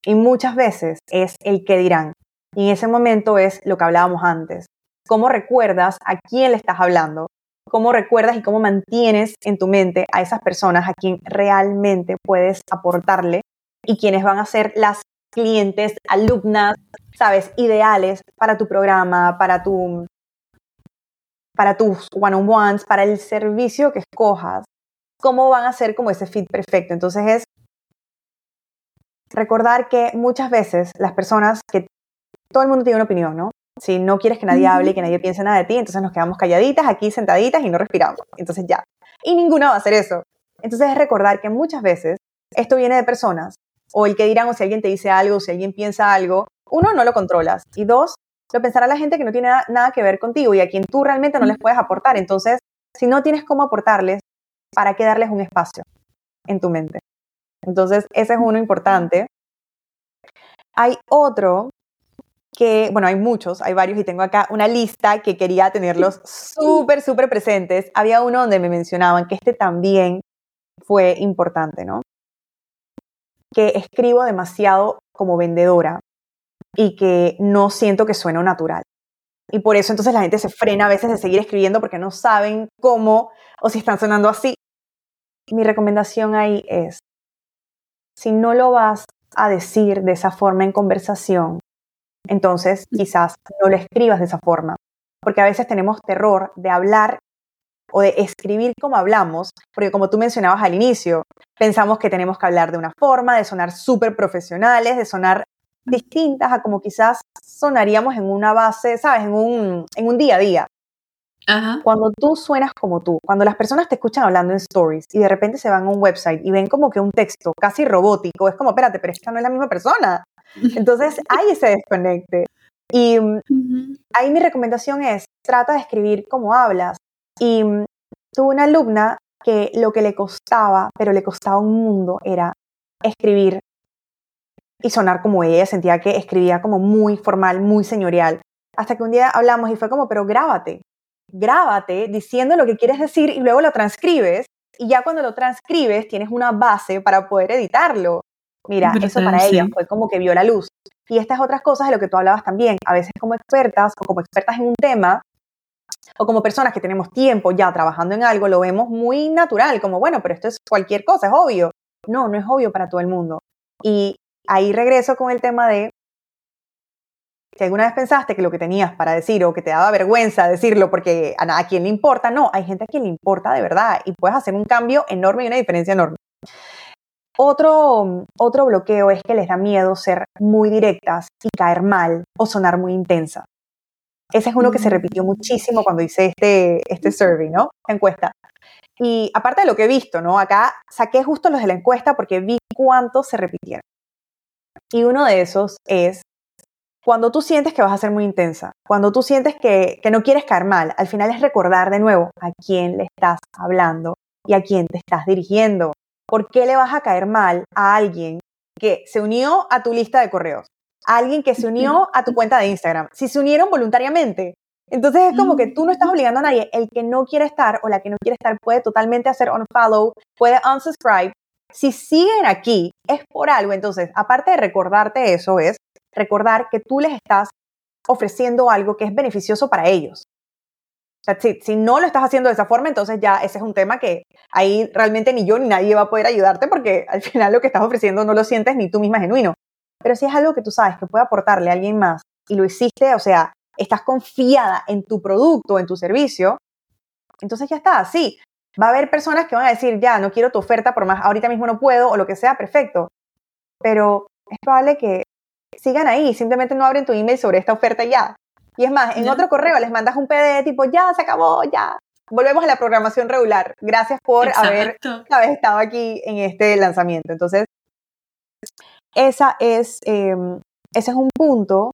Y muchas veces es el que dirán. Y en ese momento es lo que hablábamos antes. ¿Cómo recuerdas a quién le estás hablando? ¿Cómo recuerdas y cómo mantienes en tu mente a esas personas a quien realmente puedes aportarle y quienes van a ser las clientes, alumnas, sabes, ideales para tu programa, para tu para tus one-on-ones, para el servicio que escojas, cómo van a ser como ese fit perfecto. Entonces es recordar que muchas veces las personas que todo el mundo tiene una opinión, ¿no? Si no quieres que nadie hable y que nadie piense nada de ti, entonces nos quedamos calladitas aquí sentaditas y no respiramos. Entonces ya. Y ninguna va a hacer eso. Entonces es recordar que muchas veces esto viene de personas, o el que dirán, o si alguien te dice algo, o si alguien piensa algo, uno, no lo controlas. Y dos, lo pensará la gente que no tiene nada que ver contigo y a quien tú realmente no les puedes aportar. Entonces, si no tienes cómo aportarles, ¿para qué darles un espacio en tu mente? Entonces, ese es uno importante. Hay otro que, bueno, hay muchos, hay varios y tengo acá una lista que quería tenerlos súper, súper presentes. Había uno donde me mencionaban que este también fue importante, ¿no? Que escribo demasiado como vendedora y que no siento que suene natural. Y por eso entonces la gente se frena a veces de seguir escribiendo porque no saben cómo o si están sonando así. Mi recomendación ahí es, si no lo vas a decir de esa forma en conversación, entonces quizás no lo escribas de esa forma, porque a veces tenemos terror de hablar o de escribir como hablamos, porque como tú mencionabas al inicio, pensamos que tenemos que hablar de una forma, de sonar súper profesionales, de sonar distintas a como quizás sonaríamos en una base, ¿sabes? En un, en un día a día. Cuando tú suenas como tú, cuando las personas te escuchan hablando en stories y de repente se van a un website y ven como que un texto casi robótico, es como, espérate, pero esta no es la misma persona. Entonces hay ese desconecte. Y mm, ahí mi recomendación es, trata de escribir como hablas. Y mm, tuve una alumna que lo que le costaba, pero le costaba un mundo, era escribir y sonar como ella. Sentía que escribía como muy formal, muy señorial. Hasta que un día hablamos y fue como, pero grábate grábate diciendo lo que quieres decir y luego lo transcribes. Y ya cuando lo transcribes tienes una base para poder editarlo. Mira, eso para ella fue como que vio la luz. Y estas otras cosas de lo que tú hablabas también, a veces como expertas o como expertas en un tema, o como personas que tenemos tiempo ya trabajando en algo, lo vemos muy natural, como bueno, pero esto es cualquier cosa, es obvio. No, no es obvio para todo el mundo. Y ahí regreso con el tema de si alguna vez pensaste que lo que tenías para decir o que te daba vergüenza decirlo porque a, a quien le importa, no, hay gente a quien le importa de verdad y puedes hacer un cambio enorme y una diferencia enorme. Otro, otro bloqueo es que les da miedo ser muy directas y caer mal o sonar muy intensa. Ese es uno que se mm. repitió muchísimo cuando hice este, este survey, ¿no? Encuesta. Y aparte de lo que he visto, ¿no? Acá saqué justo los de la encuesta porque vi cuántos se repitieron. Y uno de esos es cuando tú sientes que vas a ser muy intensa, cuando tú sientes que, que no quieres caer mal, al final es recordar de nuevo a quién le estás hablando y a quién te estás dirigiendo. ¿Por qué le vas a caer mal a alguien que se unió a tu lista de correos? A alguien que se unió a tu cuenta de Instagram. Si se unieron voluntariamente. Entonces es como que tú no estás obligando a nadie. El que no quiere estar o la que no quiere estar puede totalmente hacer unfollow, puede unsubscribe. Si siguen aquí es por algo. Entonces, aparte de recordarte eso, es recordar que tú les estás ofreciendo algo que es beneficioso para ellos. O si, no lo estás haciendo de esa forma, entonces ya ese es un tema que ahí realmente ni yo ni nadie va a poder ayudarte porque al final lo que estás ofreciendo no lo sientes ni tú misma genuino. Pero si es algo que tú sabes que puede aportarle a alguien más y lo hiciste, o sea, estás confiada en tu producto, en tu servicio, entonces ya está, sí. Va a haber personas que van a decir, ya, no quiero tu oferta, por más ahorita mismo no puedo o lo que sea, perfecto. Pero es probable que sigan ahí, simplemente no abren tu email sobre esta oferta ya. Y es más, en otro correo les mandas un PDF tipo, ya, se acabó, ya. Volvemos a la programación regular. Gracias por haber, estado aquí en este lanzamiento. Entonces, esa es, em, ese es un punto.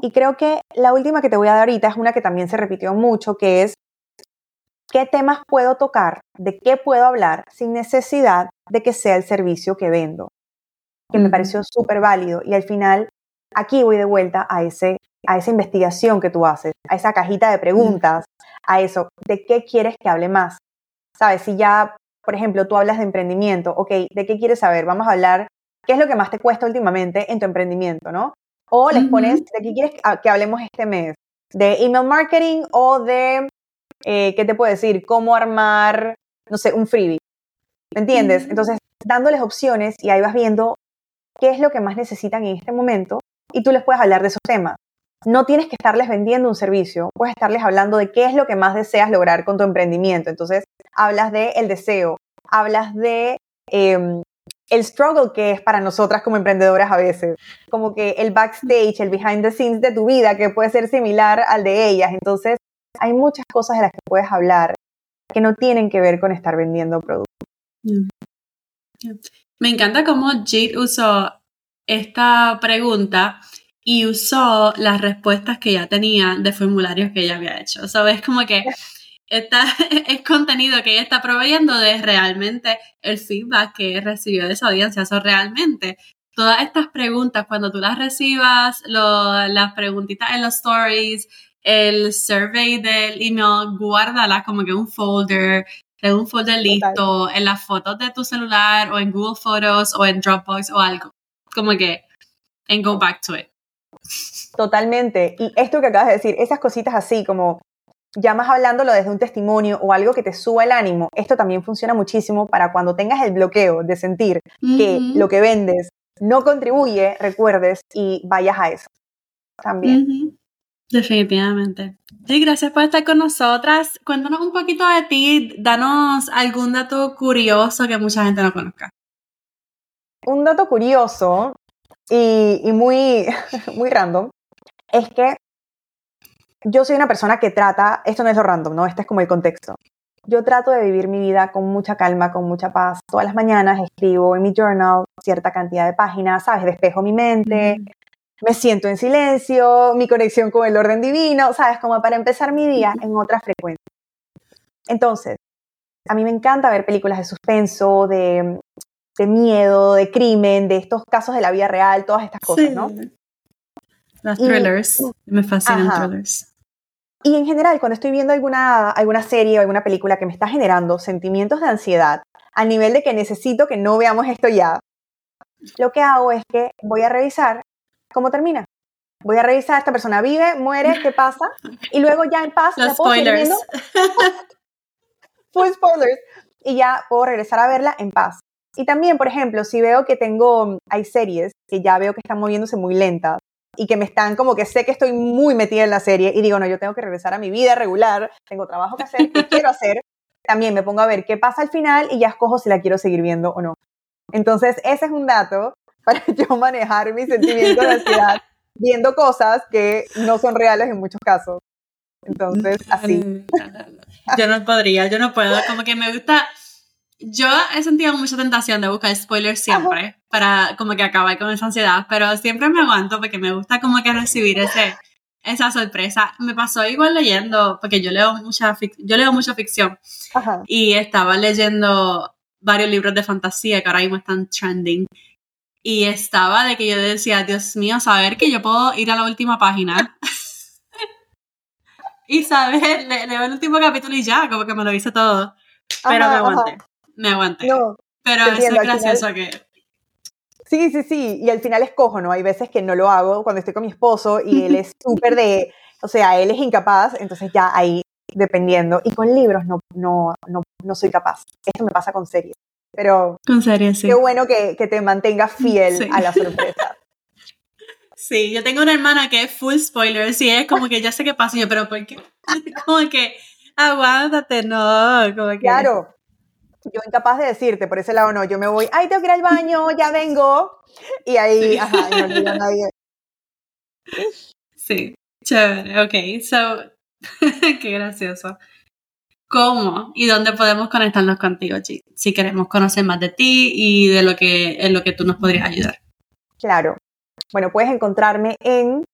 Y creo que la última que te voy a dar ahorita es una que también se repitió mucho, que es qué temas puedo tocar, de qué puedo hablar sin necesidad de que sea el servicio que vendo. Que me pareció súper válido. Y al final, aquí voy de vuelta a ese a esa investigación que tú haces, a esa cajita de preguntas, a eso, ¿de qué quieres que hable más? ¿Sabes? Si ya, por ejemplo, tú hablas de emprendimiento, ok, ¿de qué quieres saber? Vamos a hablar, ¿qué es lo que más te cuesta últimamente en tu emprendimiento, no? O les pones, ¿de qué quieres que hablemos este mes? ¿De email marketing o de, eh, ¿qué te puedo decir? ¿Cómo armar, no sé, un freebie? ¿Me entiendes? Entonces, dándoles opciones y ahí vas viendo qué es lo que más necesitan en este momento y tú les puedes hablar de esos temas no tienes que estarles vendiendo un servicio, puedes estarles hablando de qué es lo que más deseas lograr con tu emprendimiento. Entonces, hablas de el deseo, hablas de em, el struggle que es para nosotras como emprendedoras a veces, como que el backstage, el behind the scenes de tu vida, que puede ser similar al de ellas. Entonces, hay muchas cosas de las que puedes hablar que no tienen que ver con estar vendiendo productos. Me encanta cómo Jade usó esta pregunta y usó las respuestas que ya tenía de formularios que ella había hecho. ¿Sabes? Como que esta, es contenido que ella está proveyendo de realmente el feedback que recibió de esa audiencia. O realmente todas estas preguntas, cuando tú las recibas, las preguntitas en los stories, el survey del email, guárdalas como que un folder, de un folder listo, en las fotos de tu celular o en Google Photos o en Dropbox o algo. Como que, and go back to it. Totalmente. Y esto que acabas de decir, esas cositas así como ya más hablándolo desde un testimonio o algo que te suba el ánimo, esto también funciona muchísimo para cuando tengas el bloqueo de sentir que lo que vendes no contribuye, recuerdes y vayas a eso también. Definitivamente. Sí, gracias por estar con nosotras. Cuéntanos un poquito de ti, danos algún dato curioso que mucha gente no conozca. Un dato curioso y, muy, muy random, es que yo soy una persona que trata, esto no es lo random, ¿no? Este es como el contexto. Yo trato de vivir mi vida con mucha calma, con mucha paz. Todas las mañanas escribo en mi journal cierta cantidad de páginas, ¿sabes? Despejo mi mente, me siento en silencio, mi conexión con el orden divino, ¿sabes? Como para empezar mi día en otra frecuencia. Entonces, a mí me encanta ver películas de suspenso, de de miedo, de crimen, de estos casos de la vida real, todas estas cosas, ¿no? Las thrillers, me fascinan thrillers. Y en general, cuando estoy viendo alguna, alguna serie o alguna película que me está generando sentimientos de ansiedad, al nivel de que necesito que no veamos esto ya, lo que hago es que voy a revisar cómo termina. Voy a revisar, esta persona vive, muere, qué pasa, y luego ya en paz Los spoilers. Full spoilers. Y ya puedo regresar a verla en paz. Y también, por ejemplo, si veo que tengo, hay series que ya veo que están moviéndose muy lentas y que me están como que sé que estoy muy metida en la serie y digo, no, yo tengo que regresar a mi vida regular, tengo trabajo que hacer, ¿qué quiero hacer? También me pongo a ver qué pasa al final y ya escojo si la quiero seguir viendo o no. Entonces, ese es un dato para yo manejar mi sentimiento de ansiedad viendo cosas que no son reales en muchos casos. Entonces, así. Yo no podría, yo no puedo, como que me gusta yo he sentido mucha tentación de buscar spoilers siempre para como que acabar con esa ansiedad, pero siempre me aguanto porque me gusta como que recibir ese, esa sorpresa. Me pasó igual leyendo, porque yo leo mucha, yo leo mucha ficción y estaba leyendo varios libros de fantasía que ahora mismo están trending. Y estaba de que yo decía, Dios mío, saber que yo puedo ir a la última página y saber, leo el último capítulo y ya, como que me lo hice todo. Pero me aguanté, me aguanté. Pero eso es gracioso que... Sí, sí, sí, y al final escojo, ¿no? Hay veces que no lo hago cuando estoy con mi esposo y él es súper de, o sea, él es incapaz, entonces ya ahí dependiendo. Y con libros no, no, no, no soy capaz. Esto me pasa con series. Pero sí. qué bueno que, que te mantengas fiel a la sorpresa. Sí, yo tengo una hermana que es full spoiler, y es como que ya sé qué pasa, yo, pero ¿por qué? Como que, aguántate, no, como que... Claro, yo incapaz de decirte, por ese lado no, yo me voy, ay, tengo que ir al baño, ya vengo, y ahí, ajá, no olvido a nadie. Sí, chévere, ok, so, qué gracioso. ¿Cómo y dónde podemos conectarnos contigo, Chi? Si queremos conocer más de ti y de lo que, en lo que tú nos podrías ayudar. Claro. Bueno, puedes encontrarme en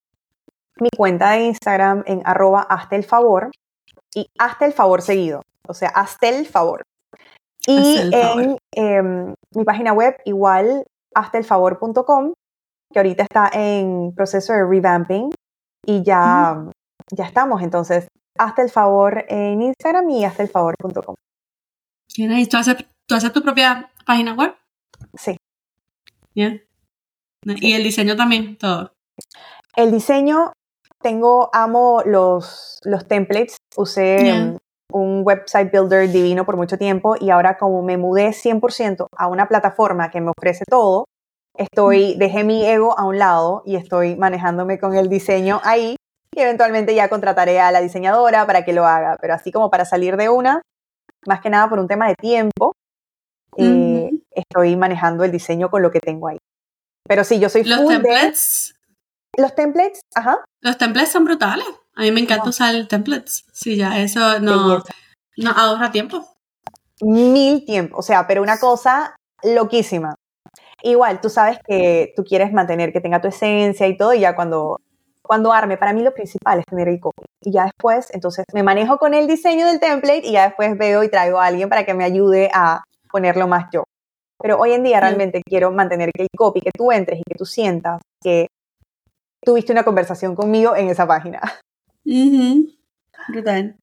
mi cuenta de Instagram en arroba hasta el favor y hasta el favor seguido, o sea, hasta el favor. Y en em, mi página web igual hasta el favor.com, que ahorita está en proceso de revamping y ya, ya estamos. Entonces, hasta el favor en Instagram y hasta el favor.com. ¿Tú haces, ¿Tú haces tu propia página web? Sí. ¿Y el diseño también? Todo. El diseño, tengo, amo los, los templates. Usé un website builder divino por mucho tiempo y ahora como me mudé 100% a una plataforma que me ofrece todo, estoy, dejé mi ego a un lado y estoy manejándome con el diseño ahí y eventualmente ya contrataré a la diseñadora para que lo haga, pero así como para salir de una, más que nada por un tema de tiempo, eh, estoy manejando el diseño con lo que tengo ahí. Pero sí, yo soy Los templates. Los templates, ajá. Los templates son brutales. A mí me encanta usar templates. Sí, ya, eso no, no ahorra tiempo. Mil tiempo. O sea, pero una cosa loquísima. Igual, tú sabes que tú quieres mantener que tenga tu esencia y todo, y ya cuando cuando arme, para mí lo principal es tener el copy. Y ya después, entonces me manejo con el diseño del template y ya después veo y traigo a alguien para que me ayude a ponerlo más yo. Pero hoy en día realmente quiero mantener que el copy, que tú entres y que tú sientas que tuviste una conversación conmigo en esa página. Brutal.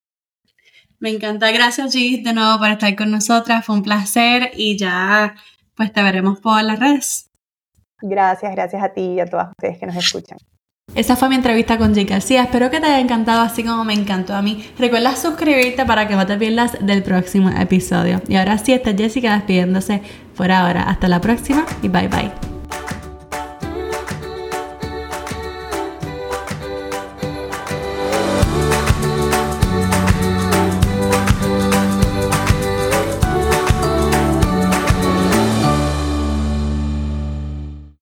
Me encanta. Gracias, G, de nuevo por estar con nosotras. Fue un placer y ya pues te veremos por las redes. Gracias, gracias a ti y a todas ustedes que nos escuchan. Esa fue mi entrevista con Jake García. Espero que te haya encantado así como me encantó a mí. Recuerda suscribirte para que no te pierdas del próximo episodio. Y ahora sí, está Jessica despidiéndose por ahora. Hasta la próxima y bye bye.